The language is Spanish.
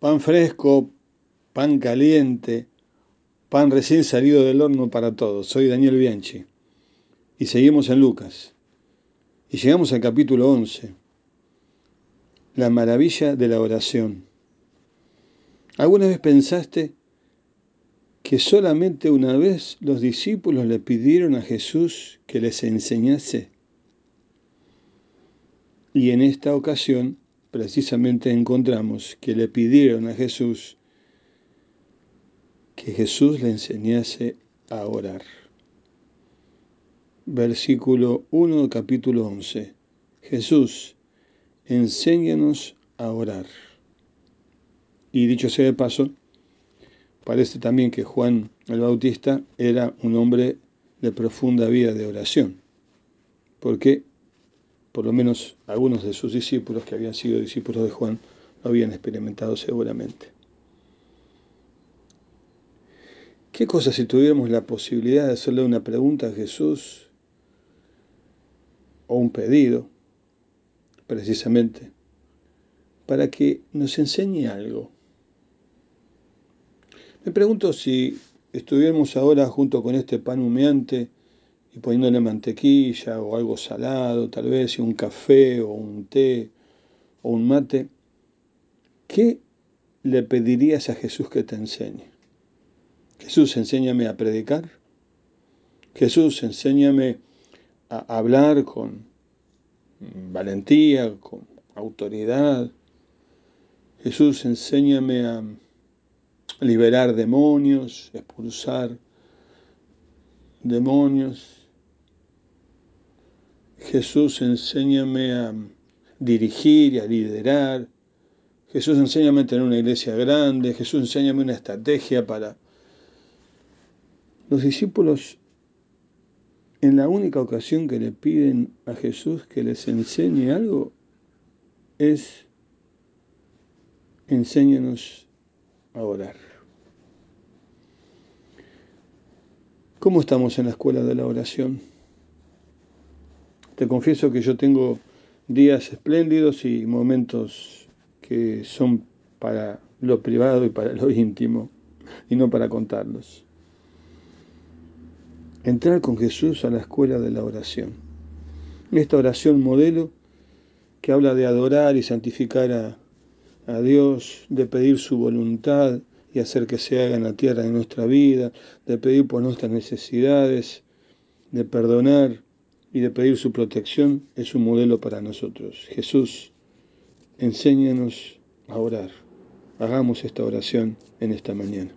pan fresco, pan caliente, pan recién salido del horno para todos. Soy Daniel Bianchi y seguimos en Lucas. Y llegamos al capítulo 11, la maravilla de la oración. ¿Alguna vez pensaste que solamente una vez los discípulos le pidieron a Jesús que les enseñase? Y en esta ocasión precisamente encontramos que le pidieron a Jesús que Jesús le enseñase a orar. Versículo 1, capítulo 11. Jesús, enséñanos a orar. Y dicho sea de paso, parece también que Juan el Bautista era un hombre de profunda vida de oración, porque por lo menos algunos de sus discípulos que habían sido discípulos de Juan lo habían experimentado seguramente. ¿Qué cosa si tuviéramos la posibilidad de hacerle una pregunta a Jesús o un pedido, precisamente, para que nos enseñe algo? Me pregunto si estuviéramos ahora junto con este pan humeante y poniéndole mantequilla o algo salado, tal vez, y un café o un té o un mate, ¿qué le pedirías a Jesús que te enseñe? Jesús, enséñame a predicar. Jesús, enséñame a hablar con valentía, con autoridad. Jesús, enséñame a liberar demonios, expulsar demonios. Jesús, enséñame a dirigir y a liderar. Jesús, enséñame a tener una iglesia grande. Jesús, enséñame una estrategia para... Los discípulos, en la única ocasión que le piden a Jesús que les enseñe algo, es enséñanos a orar. ¿Cómo estamos en la escuela de la oración? Te confieso que yo tengo días espléndidos y momentos que son para lo privado y para lo íntimo y no para contarlos. Entrar con Jesús a la escuela de la oración. Esta oración modelo que habla de adorar y santificar a, Dios, de pedir su voluntad y hacer que se haga en la tierra de nuestra vida, de pedir por nuestras necesidades, de perdonar y de pedir su protección, es un modelo para nosotros. Jesús, enséñanos a orar. Hagamos esta oración en esta mañana.